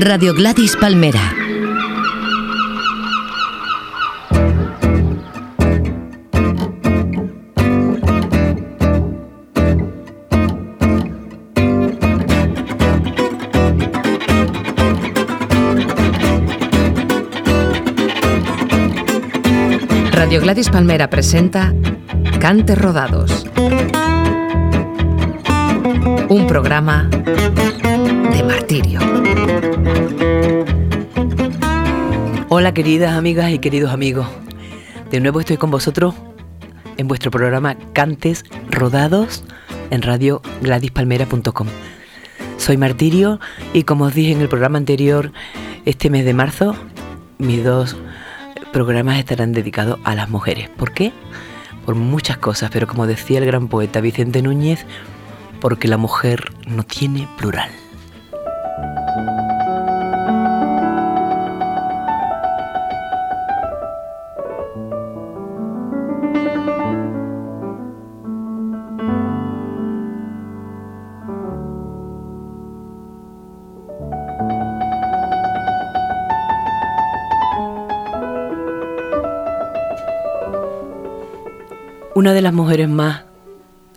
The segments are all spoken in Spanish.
Radio Gladys Palmera. Radio Gladys Palmera presenta Cantes Rodados. Un programa martirio. Hola queridas amigas y queridos amigos. De nuevo estoy con vosotros en vuestro programa Cantes Rodados en radio gladyspalmera.com. Soy Martirio y como os dije en el programa anterior, este mes de marzo mis dos programas estarán dedicados a las mujeres. ¿Por qué? Por muchas cosas, pero como decía el gran poeta Vicente Núñez, porque la mujer no tiene plural. Una de las mujeres más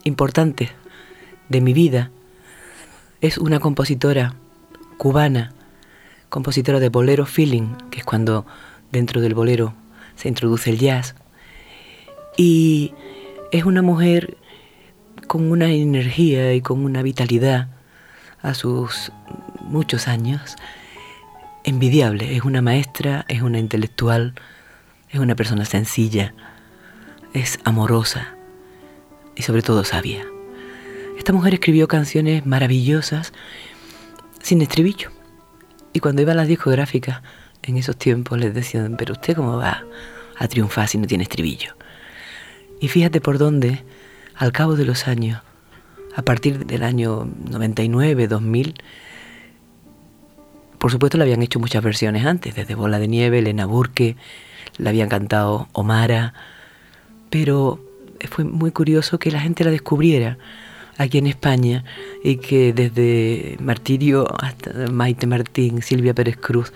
importantes de mi vida es una compositora cubana, compositora de bolero feeling, que es cuando dentro del bolero se introduce el jazz. Y es una mujer con una energía y con una vitalidad a sus muchos años envidiable. Es una maestra, es una intelectual, es una persona sencilla es amorosa y sobre todo sabia. Esta mujer escribió canciones maravillosas sin estribillo. Y cuando iba a las discográficas en esos tiempos les decían, pero usted cómo va a triunfar si no tiene estribillo. Y fíjate por dónde, al cabo de los años, a partir del año 99, 2000, por supuesto le habían hecho muchas versiones antes, desde Bola de Nieve, Elena Burke, le habían cantado Omara, pero fue muy curioso que la gente la descubriera aquí en España y que desde Martirio hasta Maite Martín, Silvia Pérez Cruz,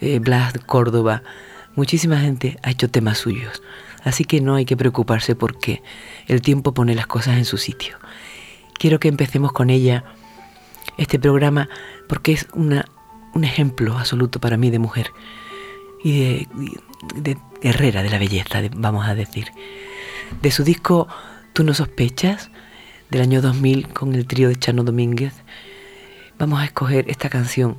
eh, Blas Córdoba, muchísima gente ha hecho temas suyos. Así que no hay que preocuparse porque el tiempo pone las cosas en su sitio. Quiero que empecemos con ella este programa porque es una, un ejemplo absoluto para mí de mujer y de, de guerrera de la belleza, vamos a decir. De su disco Tú no sospechas, del año 2000, con el trío de Chano Domínguez, vamos a escoger esta canción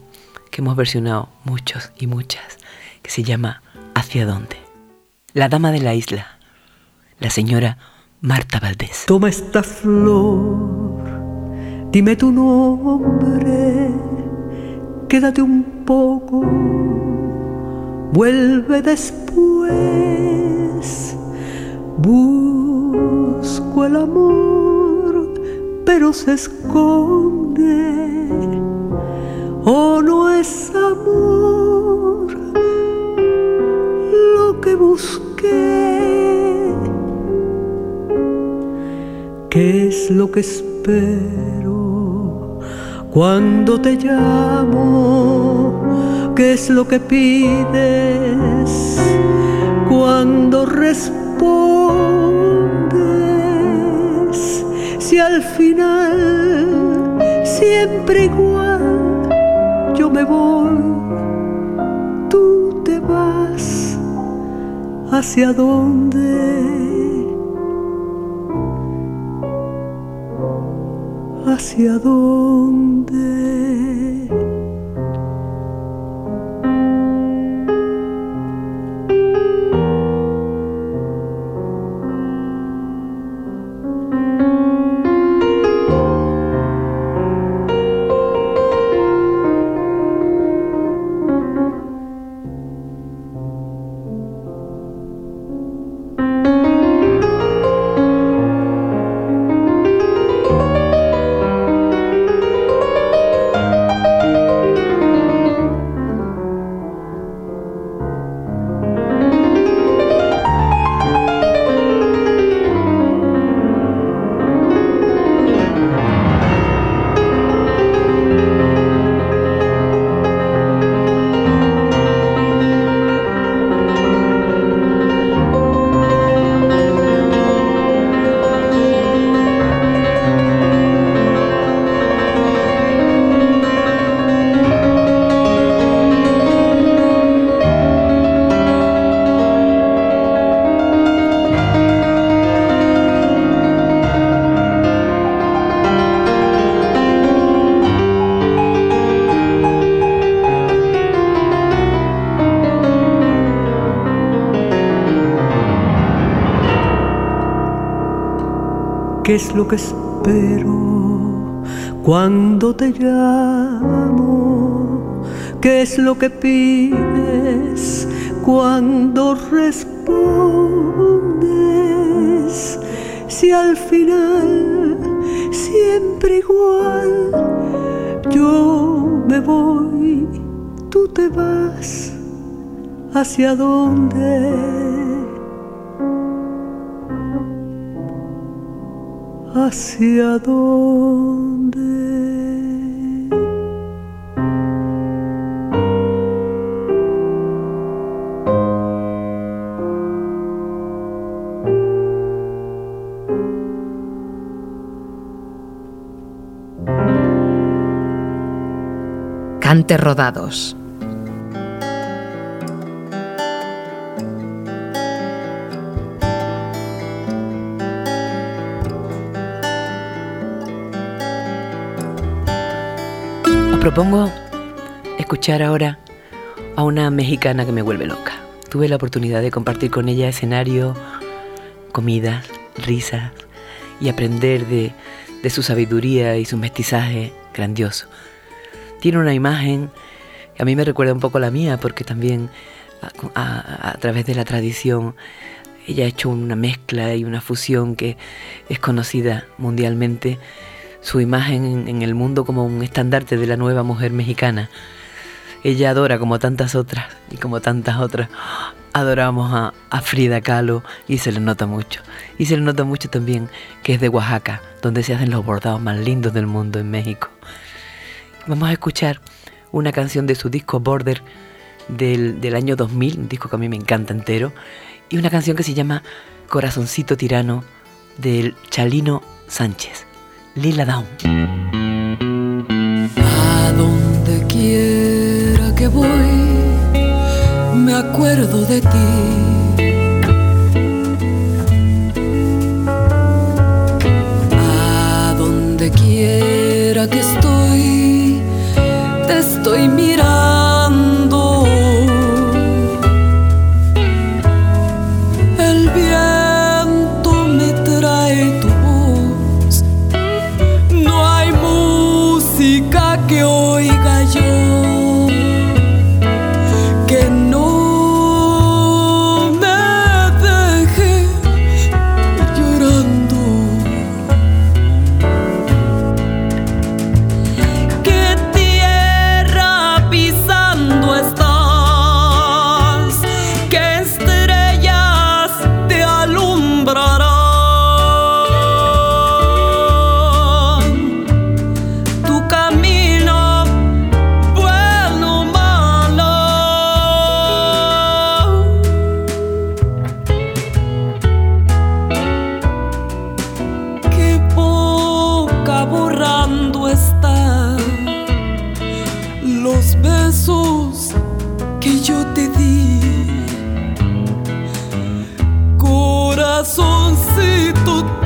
que hemos versionado muchos y muchas, que se llama ¿Hacia dónde? La dama de la isla, la señora Marta Valdés. Toma esta flor, dime tu nombre, quédate un poco vuelve después. Busco el amor, pero se esconde. Oh, no es amor lo que busqué. ¿Qué es lo que espero cuando te llamo? ¿Qué es lo que pides cuando respondes? Si al final siempre igual yo me voy, tú te vas hacia dónde? ¿Hacia dónde? Es lo que espero cuando te llamo? ¿Qué es lo que pides cuando respondes? Si al final siempre igual yo me voy, tú te vas, ¿hacia dónde? Hacia dónde. Cante rodados. Propongo escuchar ahora a una mexicana que me vuelve loca. Tuve la oportunidad de compartir con ella escenario, comidas, risas y aprender de, su sabiduría y su mestizaje grandioso. Tiene una imagen que a mí me recuerda un poco la mía porque también a través de la tradición ella ha hecho una mezcla y una fusión que es conocida mundialmente su imagen en el mundo como un estandarte de la nueva mujer mexicana. Ella adora como tantas otras y como tantas otras. Adoramos a, Frida Kahlo y se le nota mucho. Y se le nota mucho también que es de Oaxaca, donde se hacen los bordados más lindos del mundo en México. Vamos a escuchar una canción de su disco Border del, del año 2000, un disco que a mí me encanta entero, y una canción que se llama Corazoncito Tirano del Chalino Sánchez. Lila Down. A donde quiera que voy, me acuerdo de ti. A donde quiera que estoy,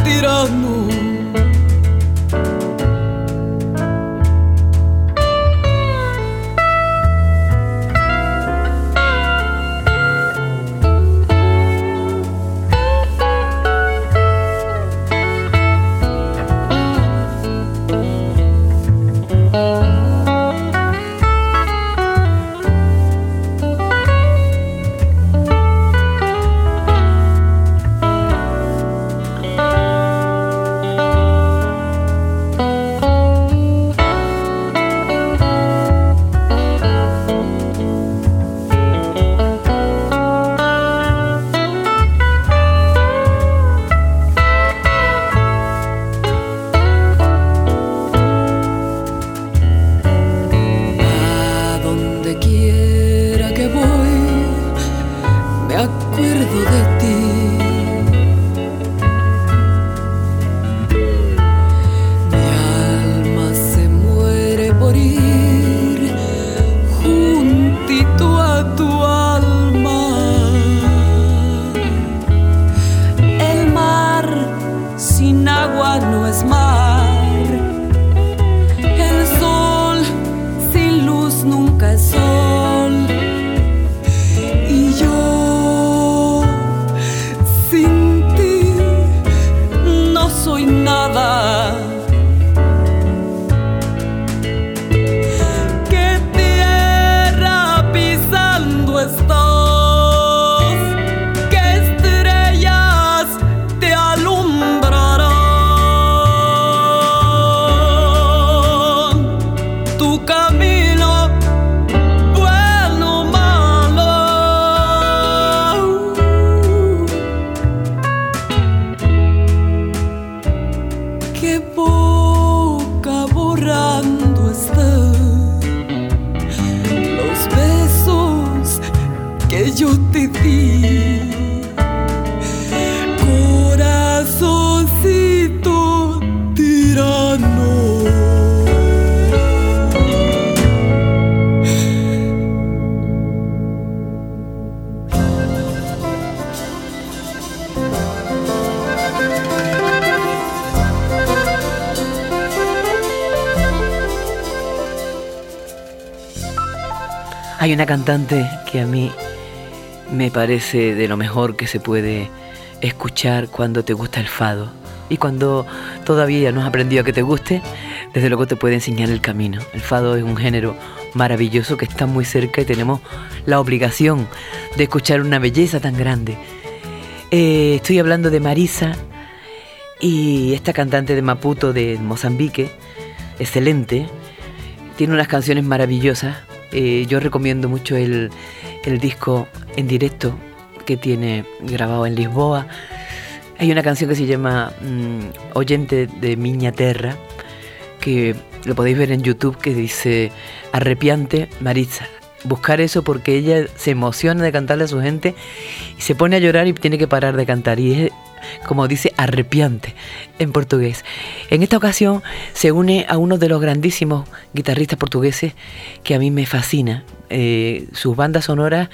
τυράννου Hay una cantante que a mí me parece de lo mejor que se puede escuchar cuando te gusta el fado. Y cuando todavía no has aprendido a que te guste, desde luego te puede enseñar el camino. El fado es un género maravilloso que está muy cerca y tenemos la obligación de escuchar una belleza tan grande. Eh, estoy hablando de Marisa y esta cantante de Maputo de Mozambique, excelente, tiene unas canciones maravillosas eh, yo recomiendo mucho el, disco en directo que tiene grabado en Lisboa. Hay una canción que se llama mm, Oyente de Miña Terra, que lo podéis ver en YouTube, que dice Arrepiante Marisa. Buscar eso porque ella se emociona de cantarle a su gente y se pone a llorar y tiene que parar de cantar. Y como dice, arrepiante en portugués. En esta ocasión se une a uno de los grandísimos guitarristas portugueses que a mí me fascina, eh, sus bandas sonoras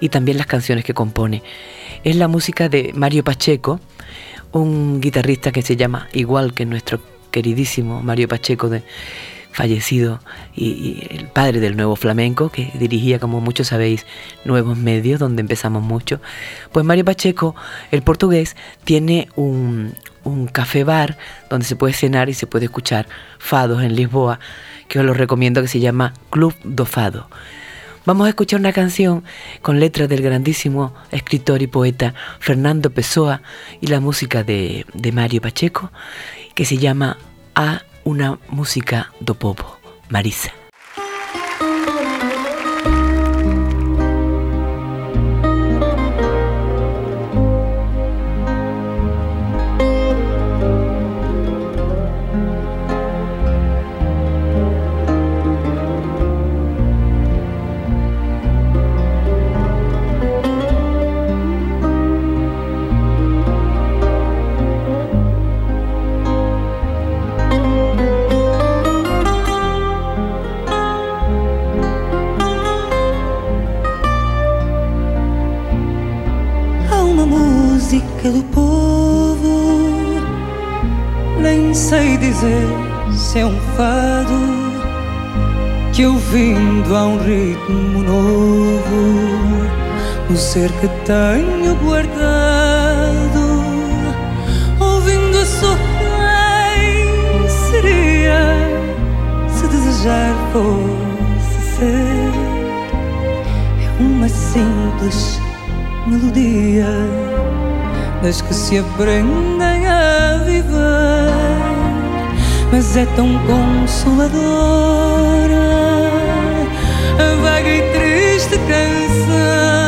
y también las canciones que compone. Es la música de Mario Pacheco, un guitarrista que se llama igual que nuestro queridísimo Mario Pacheco de fallecido y, el padre del nuevo flamenco, que dirigía, como muchos sabéis, nuevos medios, donde empezamos mucho. Pues Mario Pacheco, el portugués, tiene un, un café bar donde se puede cenar y se puede escuchar fados en Lisboa, que os lo recomiendo, que se llama Club do Fado. Vamos a escuchar una canción con letras del grandísimo escritor y poeta Fernando Pessoa y la música de, de Mario Pacheco, que se llama A una música do povo, Marisa. Que ouvindo a um ritmo novo no ser que tenho guardado ouvindo só quem seria se desejar fosse ser. É uma simples melodia das que se aprendem a viver mas é tão consoladora a vaga e triste canção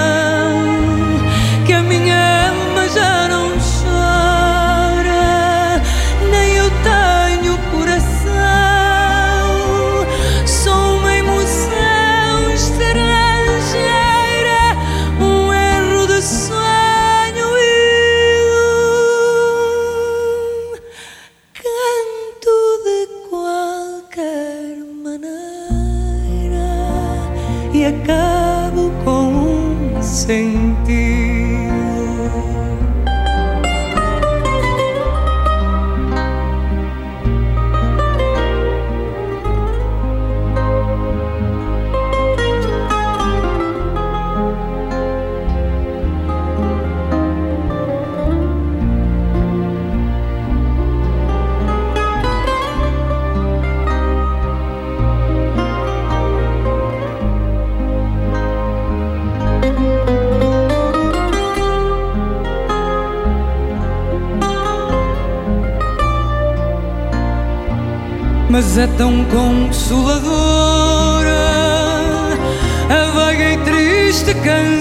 é tão consoladora. A vaga e triste canção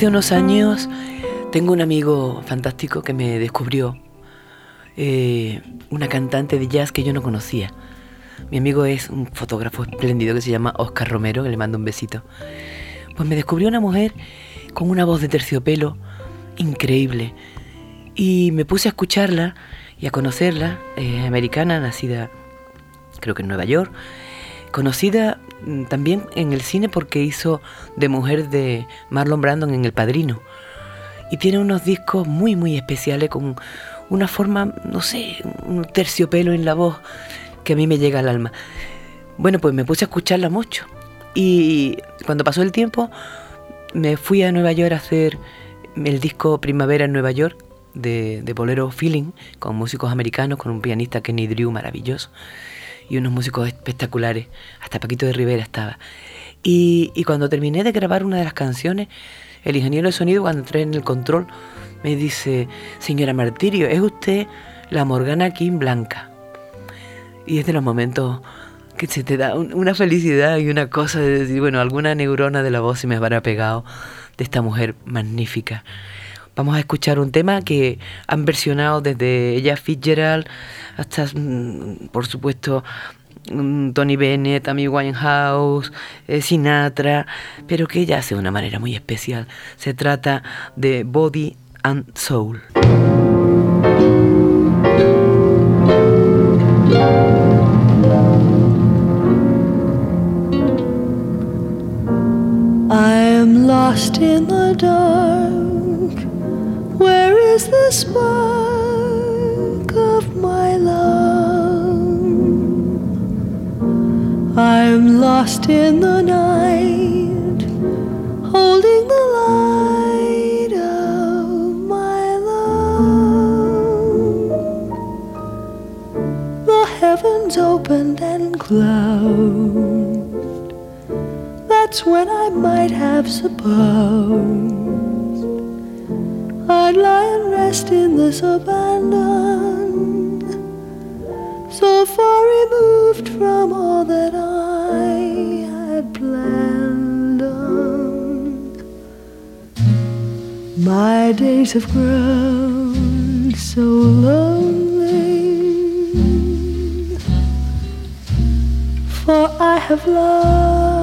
Hace unos años tengo un amigo fantástico que me descubrió eh, una cantante de jazz que yo no conocía. Mi amigo es un fotógrafo espléndido que se llama Oscar Romero, que le mando un besito. Pues me descubrió una mujer con una voz de terciopelo increíble. Y me puse a escucharla y a conocerla, eh, americana, nacida creo que en Nueva York, conocida mm, también en el cine porque hizo de mujer de Marlon Brandon en El Padrino. Y tiene unos discos muy, muy especiales con una forma, no sé, un terciopelo en la voz que a mí me llega al alma. Bueno, pues me puse a escucharla mucho. Y cuando pasó el tiempo, me fui a Nueva York a hacer el disco Primavera en Nueva York de, Bolero Feeling, con músicos americanos, con un pianista Kenny Drew maravilloso y unos músicos espectaculares. Hasta Paquito de Rivera estaba. Y, y, cuando terminé de grabar una de las canciones, el ingeniero de sonido, cuando entré en el control, me dice, señora Martirio, es usted la Morgana King Blanca. Y es de los momentos que se te da una felicidad y una cosa de decir, bueno, alguna neurona de la voz se me habrá pegado de esta mujer magnífica. Vamos a escuchar un tema que han versionado desde ella Fitzgerald hasta, mm, por supuesto, mm, Tony Bennett, Amy Winehouse, eh, Sinatra, pero que ella hace de una manera muy especial. Se trata de Body and Soul. I am lost in the dark. Is the spark of my love? I am lost in the night, holding the light of my love. The heavens opened and closed. That's when I might have supposed I'd lie and rest in this abandon, so far removed from all that I had planned on. My days have grown so lonely, for I have lost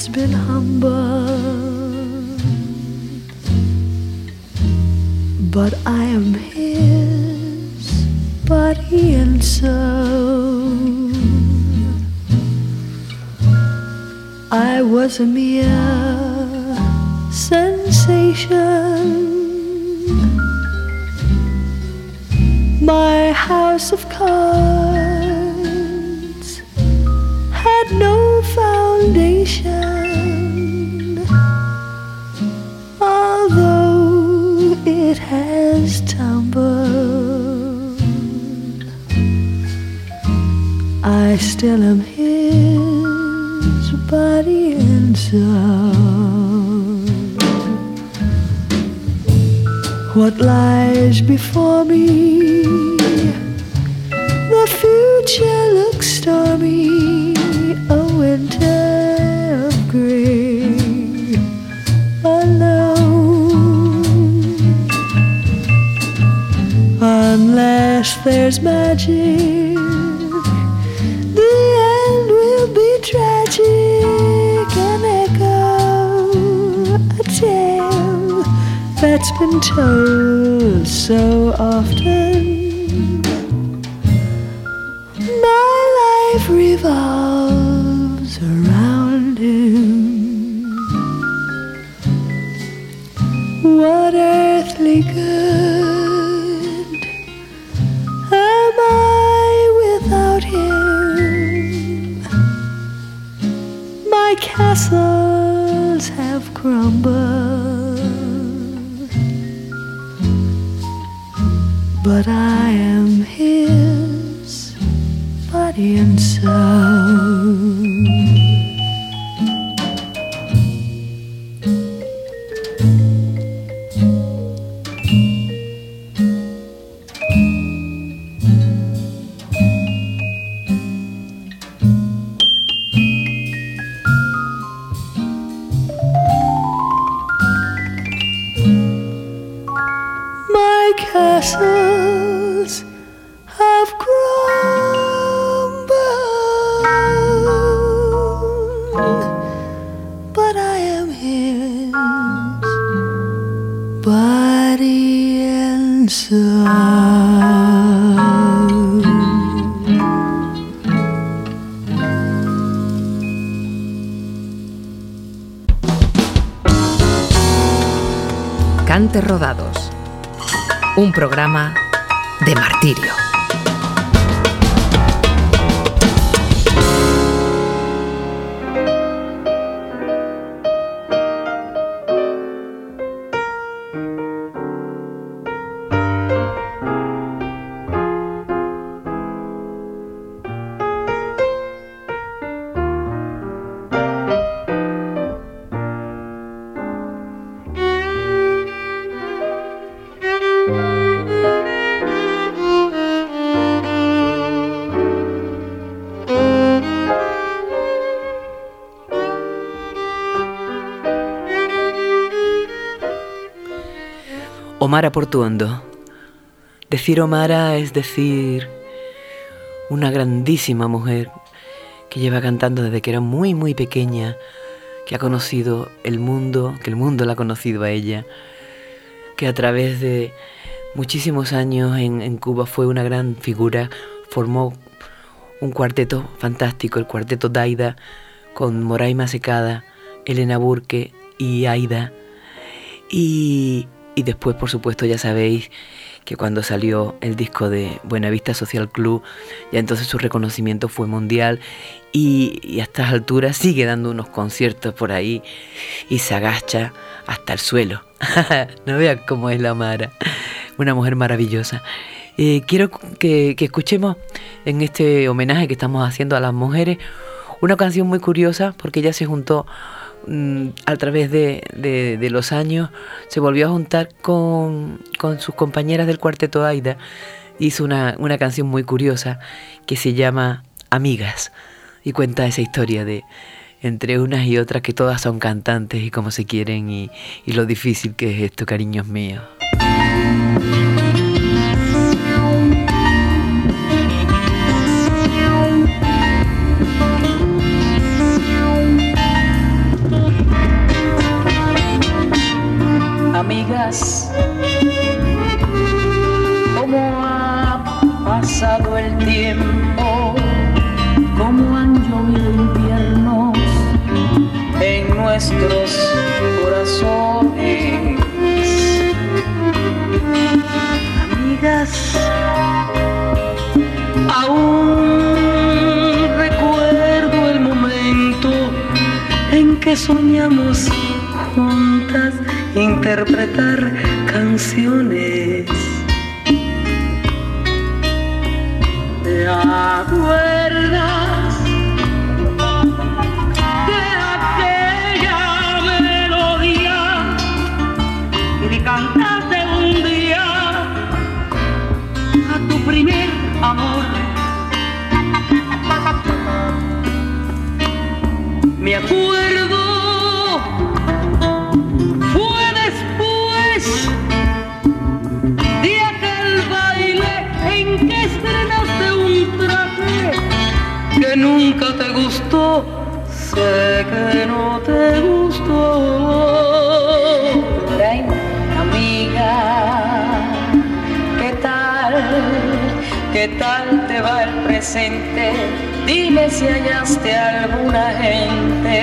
has been humble, but I am his body and soul. I was a mere sensation. My house of cards had no foundation, although it has tumbled. I still am his body and soul. What lies before me? The future looks stormy, that's been told so often. But I am his body and soul. Omara Portuondo. Decir Omara es decir una grandísima mujer que lleva cantando desde que era muy muy pequeña, que ha conocido el mundo, que el mundo la ha conocido a ella, que a través de muchísimos años en, en Cuba fue una gran figura, formó un cuarteto fantástico, el cuarteto Daida, con Moraima Secada, Elena Burke y Aida. Y, y después, por supuesto, ya sabéis que cuando salió el disco de Buenavista Social Club, ya entonces su reconocimiento fue mundial y, a estas alturas sigue dando unos conciertos por ahí y se agacha hasta el suelo. no vean cómo es la Mara, una mujer maravillosa. Eh, quiero que, que escuchemos en este homenaje que estamos haciendo a las mujeres una canción muy curiosa porque ella se juntó a través de, de- de los años, se volvió a juntar con, con sus compañeras del cuarteto Aida. Hizo una, una canción muy curiosa que se llama Amigas y cuenta esa historia de entre unas y otras que todas son cantantes y cómo se quieren y, y lo difícil que es esto, cariños míos. Amigas, ¿cómo ha pasado el tiempo? ¿Cómo han llovido inviernos en nuestros interpretar canciones. Que no te gustó. Ven, amiga, ¿qué tal? ¿Qué tal te va el presente? Dime si hallaste alguna gente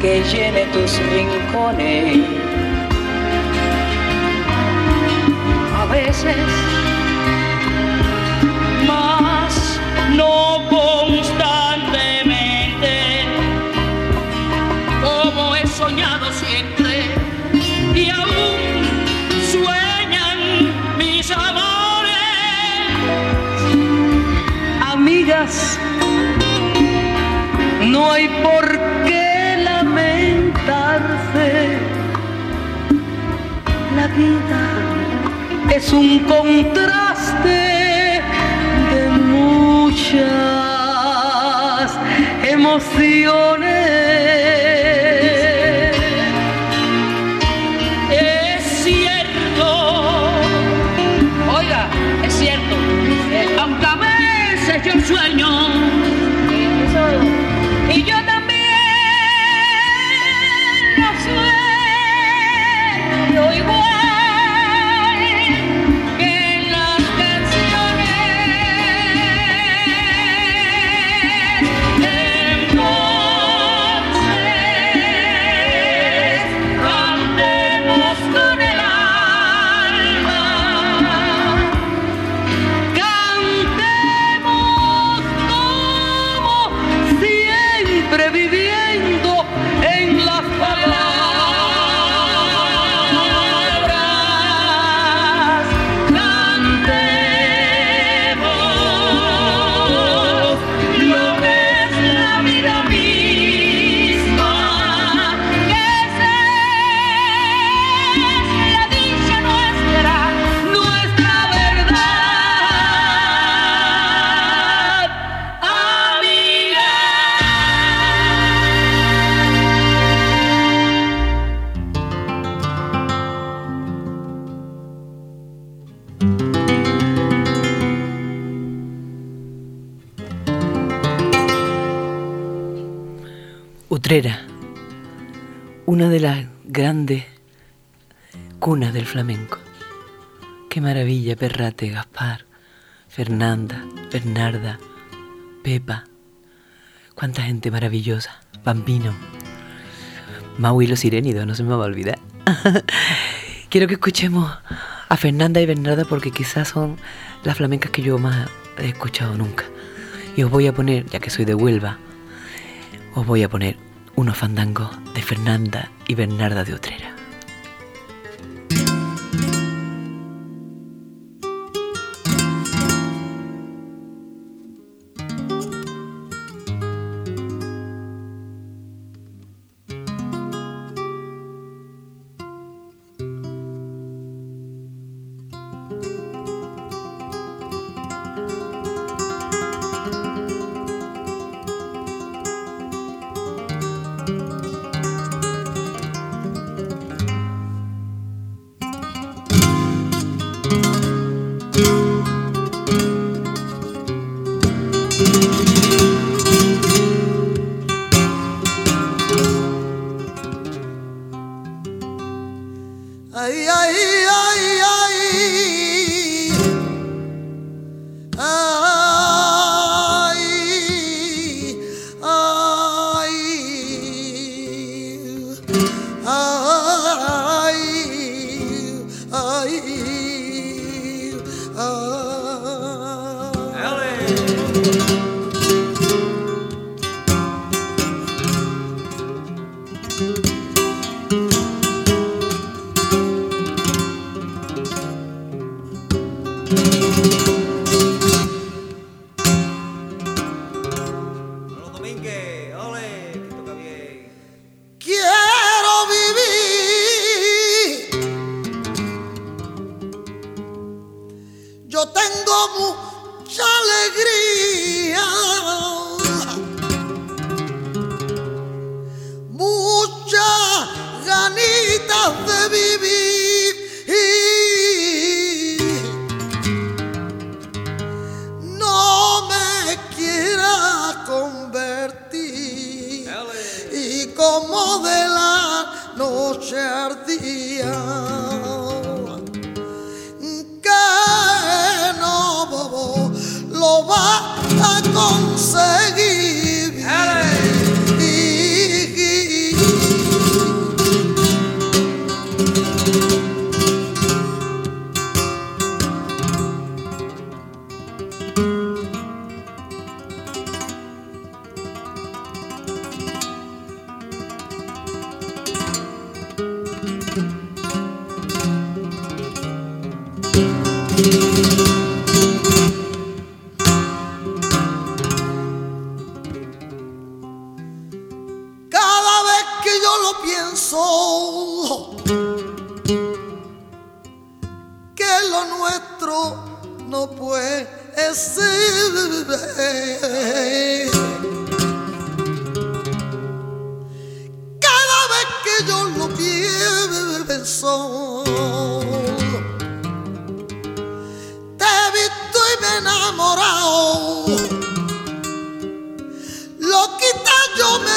que llene tus rincones. A veces, No hay por qué lamentarse. La vida es un contraste de muchas emociones. Utrera, una de las grandes cunas del flamenco. Qué maravilla, Perrate, Gaspar, Fernanda, Bernarda, Pepa. Cuánta gente maravillosa. Bambino. Mau y los sirénidos, no se me va a olvidar. Quiero que escuchemos a Fernanda y Bernarda porque quizás son las flamencas que yo más he escuchado nunca. Y os voy a poner, ya que soy de Huelva, os voy a poner unos fandangos de Fernanda y Bernarda de Utrera.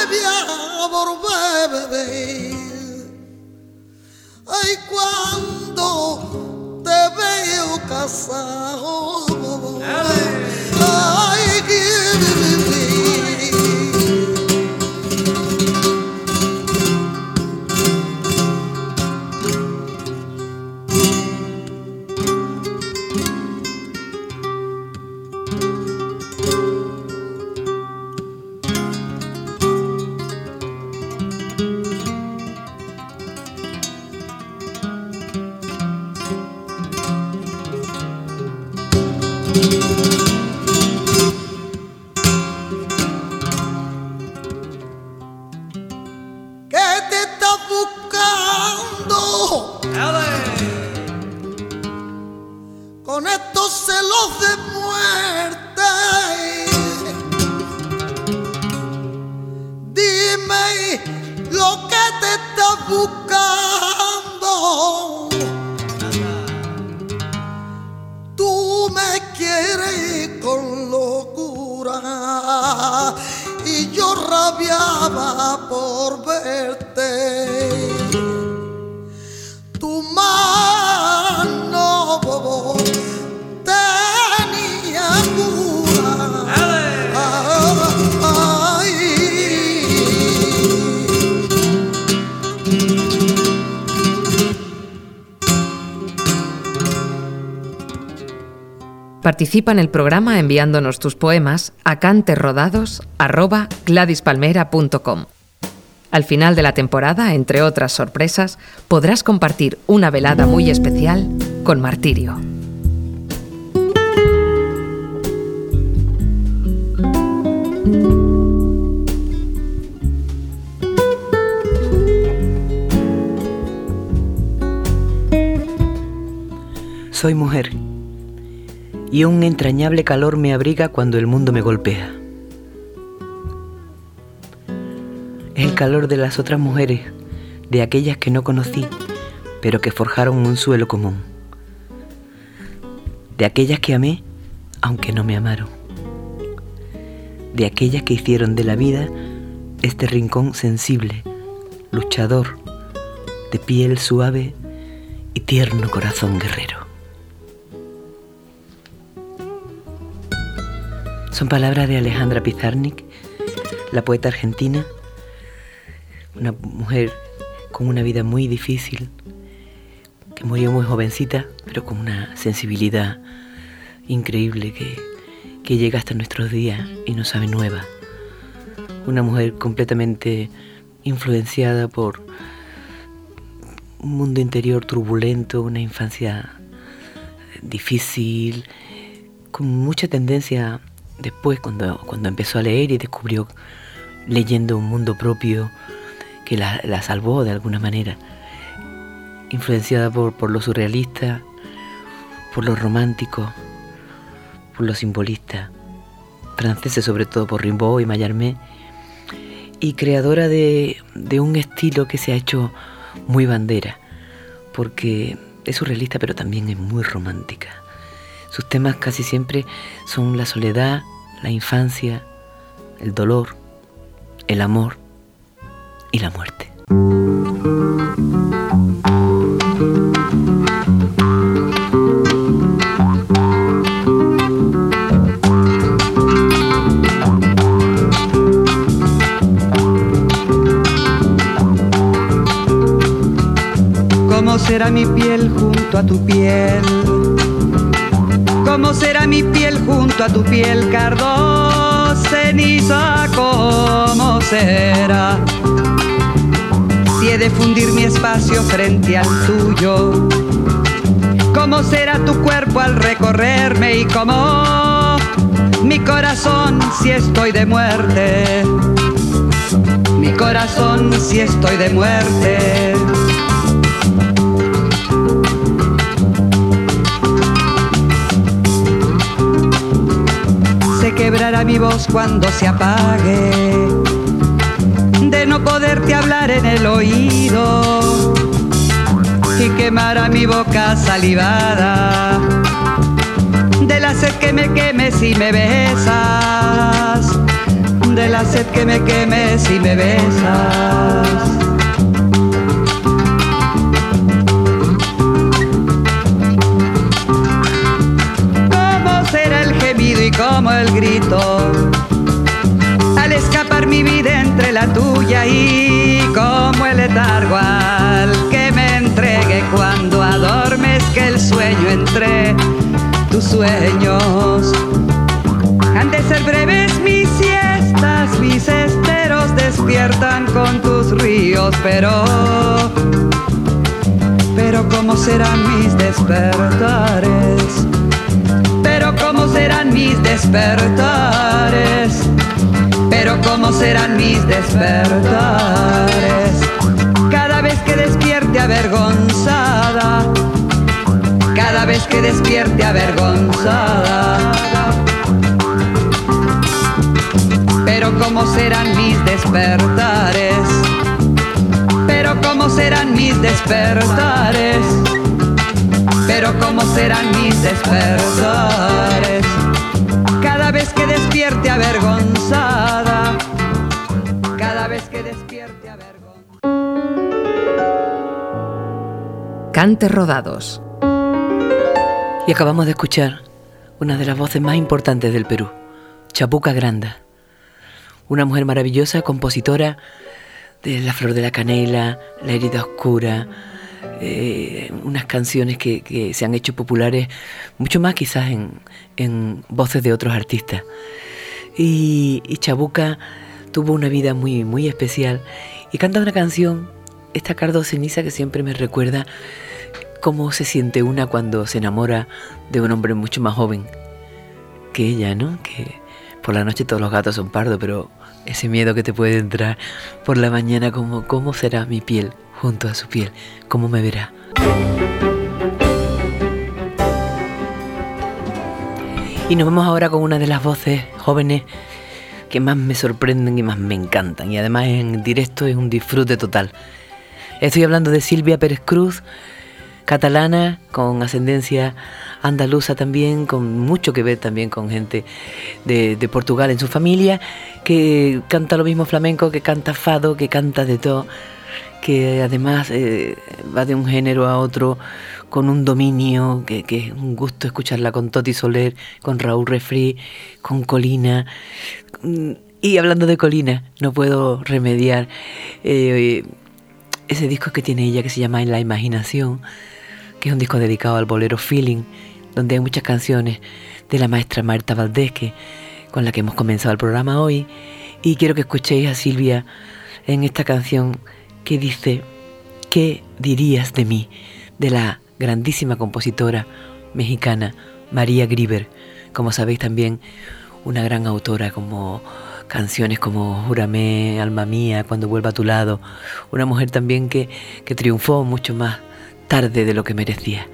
Me voy a volver. Ay, cuando te veo casado. Participa en el programa enviándonos tus poemas a canterrodados@gladispalmera.com. Al final de la temporada, entre otras sorpresas, podrás compartir una velada muy especial con Martirio. Soy mujer y un entrañable calor me abriga cuando el mundo me golpea. Es el calor de las otras mujeres, de aquellas que no conocí, pero que forjaron un suelo común. De aquellas que amé, aunque no me amaron. De aquellas que hicieron de la vida este rincón sensible, luchador, de piel suave y tierno corazón guerrero. Son palabras de Alejandra Pizarnik, la poeta argentina, una mujer con una vida muy difícil, que murió muy jovencita, pero con una sensibilidad increíble que, que llega hasta nuestros días y nos sabe nueva. Una mujer completamente influenciada por un mundo interior turbulento, una infancia difícil, con mucha tendencia después cuando, cuando empezó a leer y descubrió leyendo un mundo propio que la, la salvó de alguna manera, influenciada por, por lo surrealista, por lo romántico, por lo simbolista, franceses sobre todo por Rimbaud y Mallarmé, y creadora de, de un estilo que se ha hecho muy bandera, porque es surrealista pero también es muy romántica. Sus temas casi siempre son la soledad, la infancia, el dolor, el amor y la muerte. ¿Cómo será mi piel junto a tu piel? ¿Cómo será mi piel junto a tu piel, cardo ceniza? ¿Cómo será? Si he de fundir mi espacio frente al tuyo, ¿cómo será tu cuerpo al recorrerme y cómo mi corazón si estoy de muerte? Mi corazón si estoy de muerte. Llorará mi voz cuando se apague, de no poderte hablar en el oído y quemará mi boca salivada, de la sed que me queme si me besas, de la sed que me queme si me besas. Como el grito. Al escapar mi vida entre la tuya y como el letargo al que me entregue cuando adormes que el sueño entre tus sueños. Han de ser breves mis siestas, mis esteros despiertan con tus ríos, pero pero cómo serán mis despertares serán mis despertares, pero cómo serán mis despertares. Cada vez que despierte avergonzada, cada vez que despierte avergonzada. Pero cómo serán mis despertares, pero cómo serán mis despertares pero cómo serán mis despertares cada vez que despierte avergonzada, cada vez que despierte avergonzada. Cante rodados. Y acabamos de escuchar una de las voces más importantes del Perú, Chapuca Granda, una mujer maravillosa, compositora de La Flor de la Canela, La Herida Oscura, eh, unas canciones que, se han hecho populares mucho más quizás en, voces de otros artistas. Y, Chabuca tuvo una vida muy, muy especial y canta una canción, esta Cardo Ceniza, que siempre me recuerda cómo se siente una cuando se enamora de un hombre mucho más joven que ella, ¿no? Que por la noche todos los gatos son pardos, pero ese miedo que te puede entrar por la mañana, como cómo será mi piel junto a su piel, cómo me verá. Y nos vamos ahora con una de las voces jóvenes que más me sorprenden y más me encantan. Y además en directo es un disfrute total. Estoy hablando de Silvia Pérez Cruz, catalana, con ascendencia andaluza también, con mucho que ver también con gente de, de, Portugal en su familia, que canta lo mismo flamenco, que canta fado, que canta de todo que además eh, va de un género a otro con un dominio que, es un gusto escucharla con Toti Soler, con Raúl Refri, con Colina. Y hablando de Colina, no puedo remediar eh, ese disco que tiene ella que se llama En la Imaginación, que es un disco dedicado al bolero Feeling, donde hay muchas canciones de la maestra Marta Valdés, con la que hemos comenzado el programa hoy. Y quiero que escuchéis a Silvia en esta canción que dice, ¿qué dirías de mí? de la grandísima compositora mexicana María Grieber, como sabéis también una gran autora como canciones como Júrame, Alma Mía, Cuando vuelva a tu lado, una mujer también que, que triunfó mucho más tarde de lo que merecía.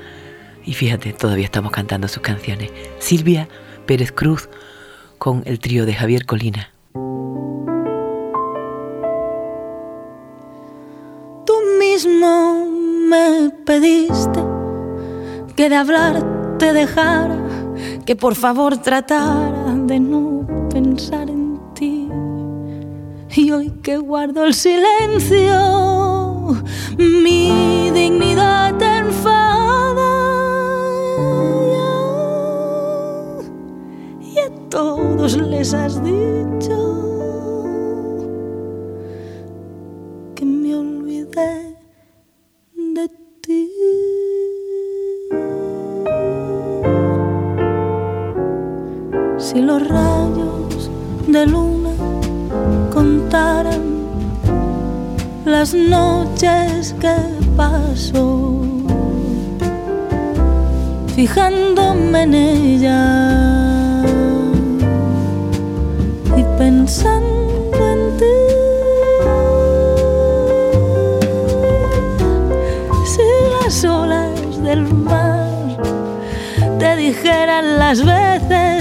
Y fíjate, todavía estamos cantando sus canciones. Silvia Pérez Cruz con el trío de Javier Colina. mismo me pediste que de hablar te dejara, que por favor tratara de no pensar en ti. Y hoy que guardo el silencio, mi dignidad te enfada. Todos les has dicho que me olvidé de ti. Si los rayos de luna contaran las noches que paso fijándome en ella del mar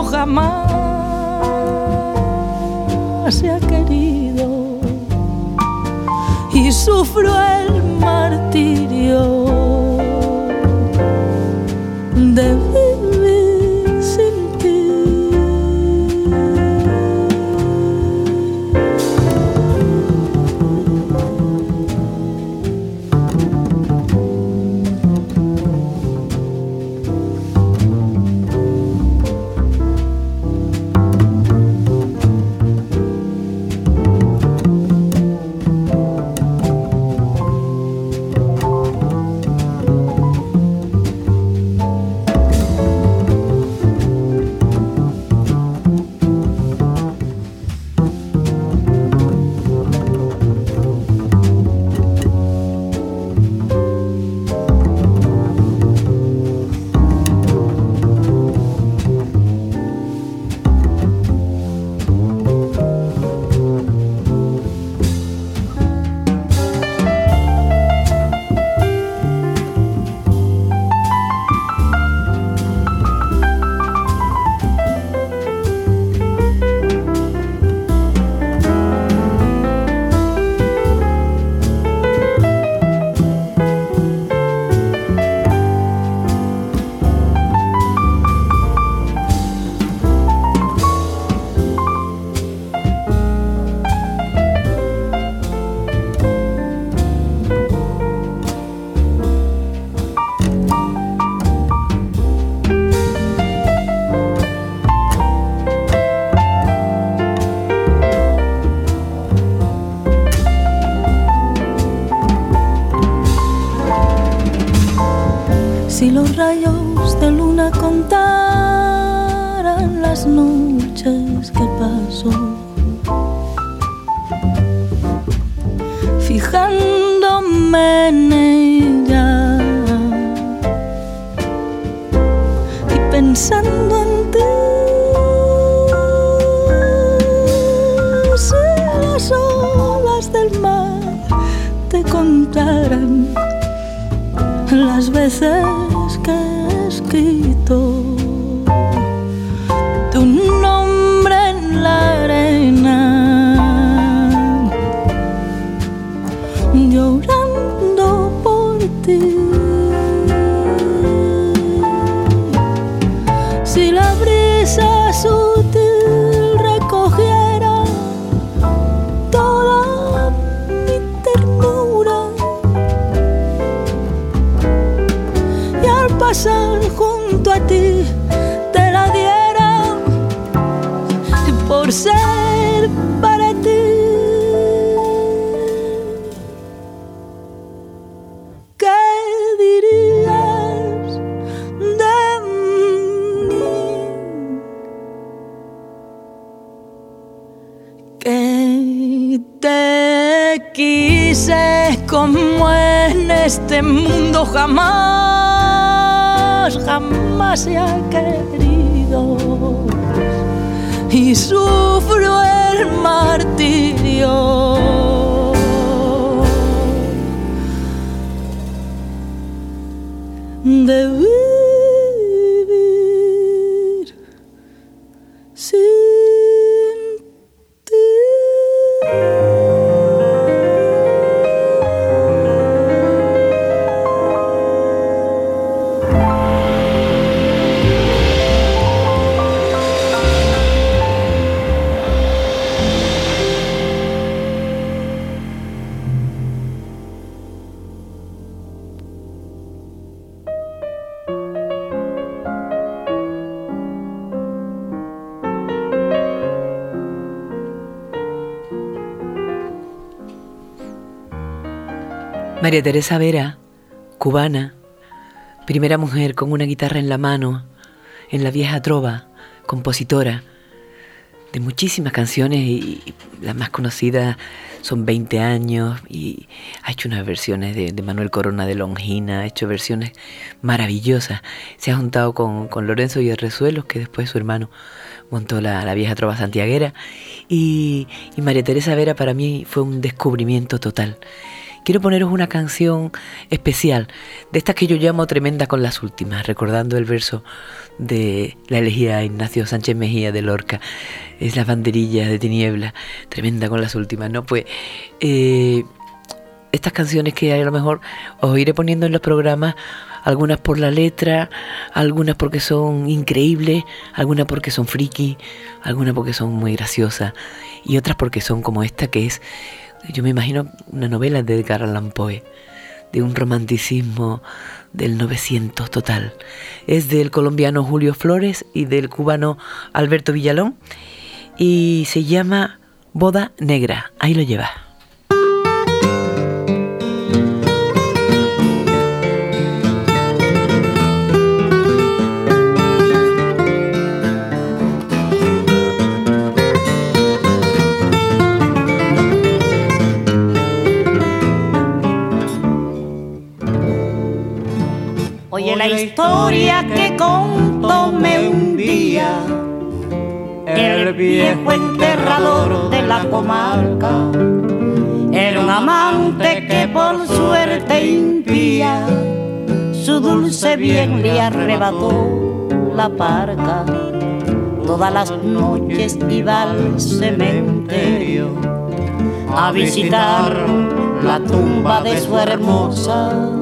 programa fijándome en ella y pensando en ti. Si las olas del mar te contaran las veces jamás, jamás se ha querido. Y sufro el martirio. María Teresa Vera, cubana, primera mujer con una guitarra en la mano, en la vieja trova, compositora de muchísimas canciones y las más conocidas son 20 años y ha hecho unas versiones de, Manuel Corona de Longina, ha hecho versiones maravillosas. Se ha juntado con, con Lorenzo y Resuelos, que después su hermano montó la, la vieja trova santiaguera. Y, y María Teresa Vera para mí fue un descubrimiento total quiero poneros una canción especial, de estas que yo llamo tremenda con las últimas, recordando el verso de la elegía Ignacio Sánchez Mejía de Lorca, es la banderilla de tiniebla, tremenda con las últimas, ¿no? Pues eh, estas canciones que a lo mejor os iré poniendo en los programas, algunas por la letra, algunas porque son increíbles, algunas porque son friki, algunas porque son muy graciosas y otras porque son como esta que es yo me imagino una novela de Edgar Allan Poe, de un romanticismo del 900 total. Es del colombiano Julio Flores y del cubano Alberto Villalón y se llama Boda Negra. Ahí lo lleva. Que contóme un día el viejo enterrador de la comarca. Era un amante que por suerte impía su dulce bien le arrebató la parca. Todas las noches iba al cementerio a visitar la tumba de su hermosa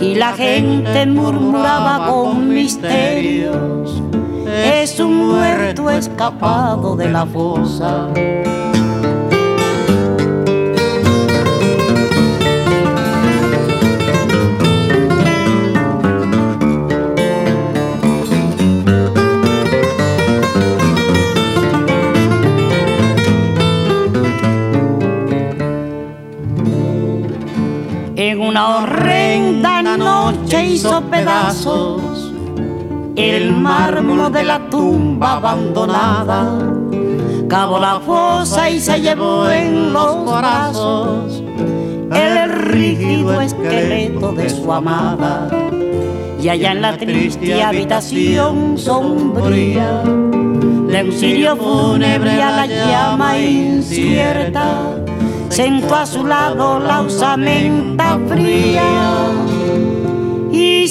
y la gente murmuraba con misterios, es un muerto escapado de la fosa. En una pedazos el mármol de la tumba abandonada. Cavó la fosa y se llevó en los brazos el rígido esqueleto de su amada. Y allá en la triste habitación sombría de un fúnebre a la llama incierta sentó a su lado la usamenta fría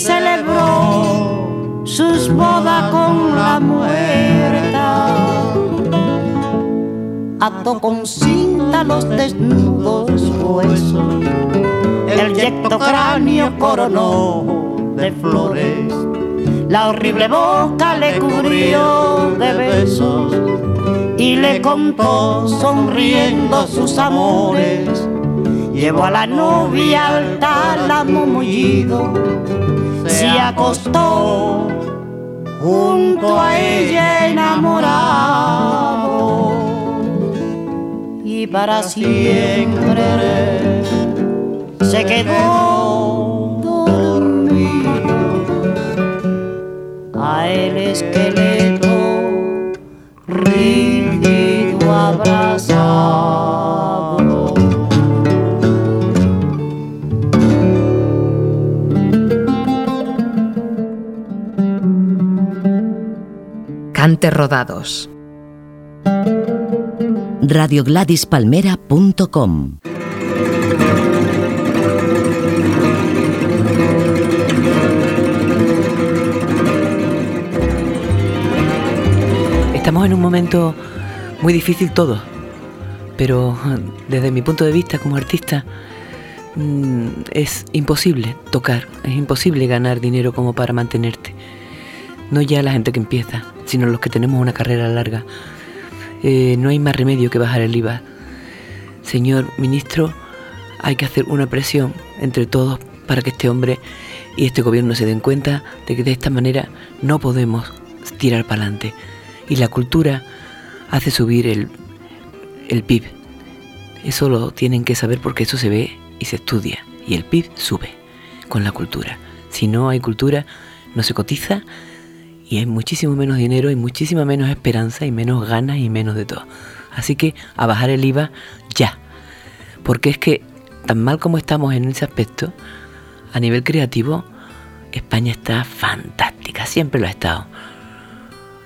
celebró sus bodas con la muerta. Ató con cinta los desnudos huesos, el yecto cráneo coronó de flores, la horrible boca le cubrió de besos y le contó sonriendo sus amores. Llevó a la novia al tálamo mullido, se acostó junto a ella enamorado y para siempre se quedó dormido a el esqueleto rígido abrazado. Cante rodados. radiogladispalmera.com Estamos en un momento muy difícil todo, pero desde mi punto de vista como artista mm, es imposible tocar, es imposible ganar dinero como para mantenerte. No ya la gente que empieza, sino los que tenemos una carrera larga. Eh, no hay más remedio que bajar el IVA. Señor ministro, hay que hacer una presión entre todos para que este hombre y este gobierno se den cuenta de que de esta manera no podemos tirar para adelante y la cultura hace subir el, el PIB. Eso lo tienen que saber porque eso se ve y se estudia Y el PIB sube con la cultura. Si no hay cultura, no se cotiza y hay muchísimo menos dinero y muchísima menos esperanza y menos ganas y menos de todo. Así que a bajar el IVA ya. Porque es que tan mal como estamos en ese aspecto, a nivel creativo, España está fantástica, siempre lo ha estado.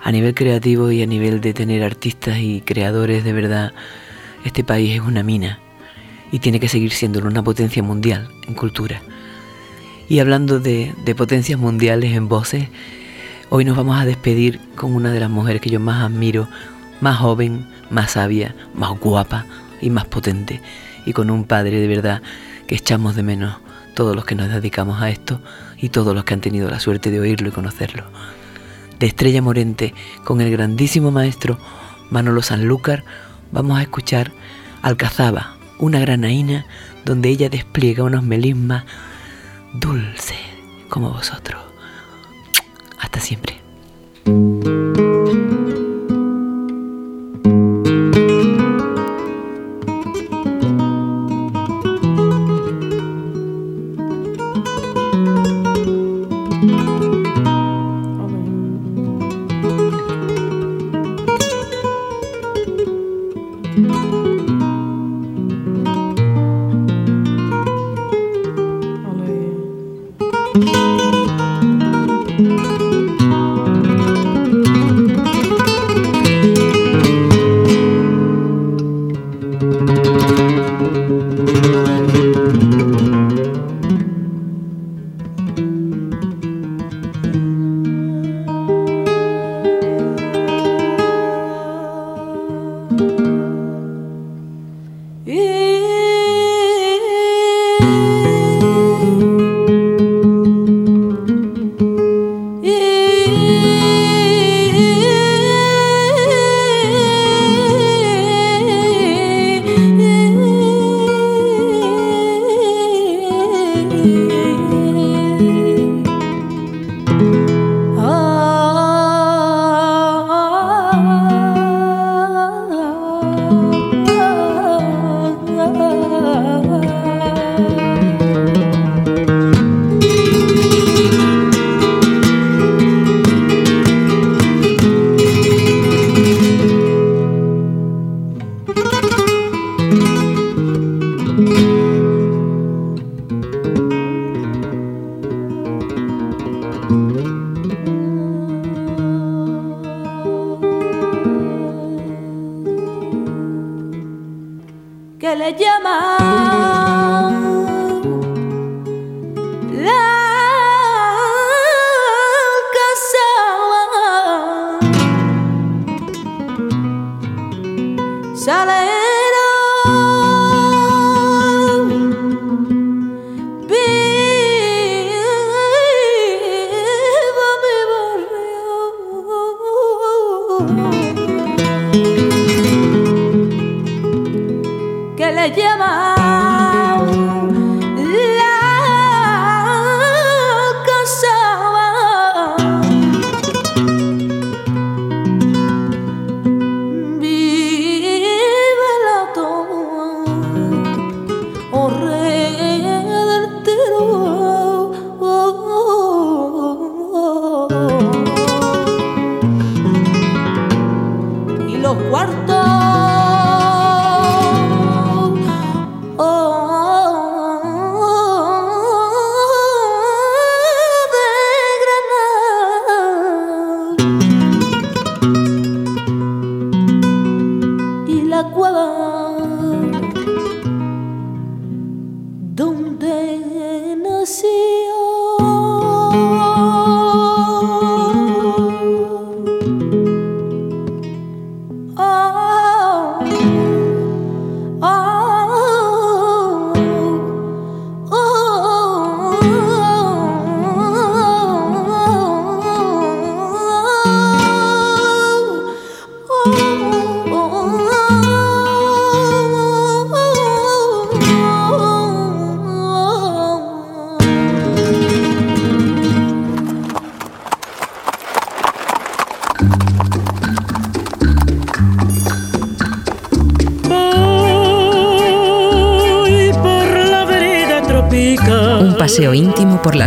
A nivel creativo y a nivel de tener artistas y creadores de verdad, este país es una mina y tiene que seguir siendo una potencia mundial en cultura. Y hablando de, de potencias mundiales en voces, hoy nos vamos a despedir con una de las mujeres que yo más admiro, más joven, más sabia, más guapa y más potente, y con un padre de verdad que echamos de menos todos los que nos dedicamos a esto y todos los que han tenido la suerte de oírlo y conocerlo. De Estrella Morente con el grandísimo maestro Manolo Sanlúcar vamos a escuchar Alcazaba, una granaína donde ella despliega unos melismas dulces como vosotros. Hasta siempre.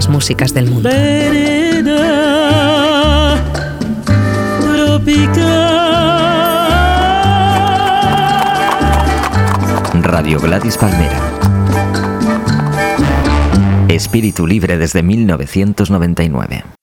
Las músicas del mundo. Radio Gladys Palmera. Espíritu libre desde 1999.